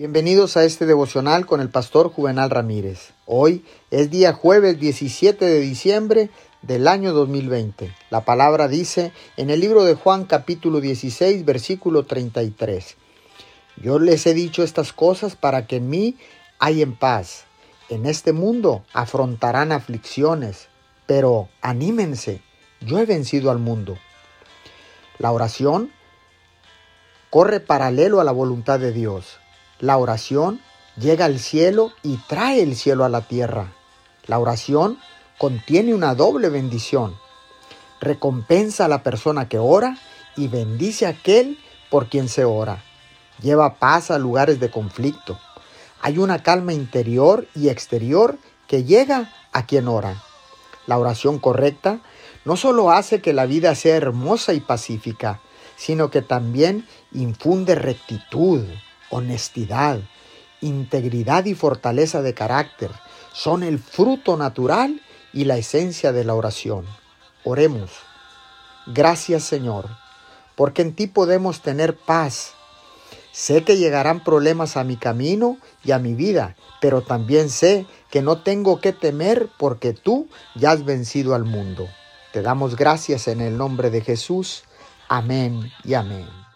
Bienvenidos a este devocional con el pastor Juvenal Ramírez. Hoy es día jueves 17 de diciembre del año 2020. La palabra dice en el libro de Juan capítulo 16 versículo 33. Yo les he dicho estas cosas para que en mí en paz. En este mundo afrontarán aflicciones, pero anímense, yo he vencido al mundo. La oración corre paralelo a la voluntad de Dios. La oración llega al cielo y trae el cielo a la tierra. La oración contiene una doble bendición. Recompensa a la persona que ora y bendice a aquel por quien se ora. Lleva paz a lugares de conflicto. Hay una calma interior y exterior que llega a quien ora. La oración correcta no solo hace que la vida sea hermosa y pacífica, sino que también infunde rectitud, honestidad, integridad y fortaleza de carácter son el fruto natural y la esencia de la oración. Oremos. Gracias Señor, porque en ti podemos tener paz. Sé que llegarán problemas a mi camino y a mi vida, pero también sé que no tengo que temer porque tú ya has vencido al mundo. Te damos gracias en el nombre de Jesús. Amén y amén.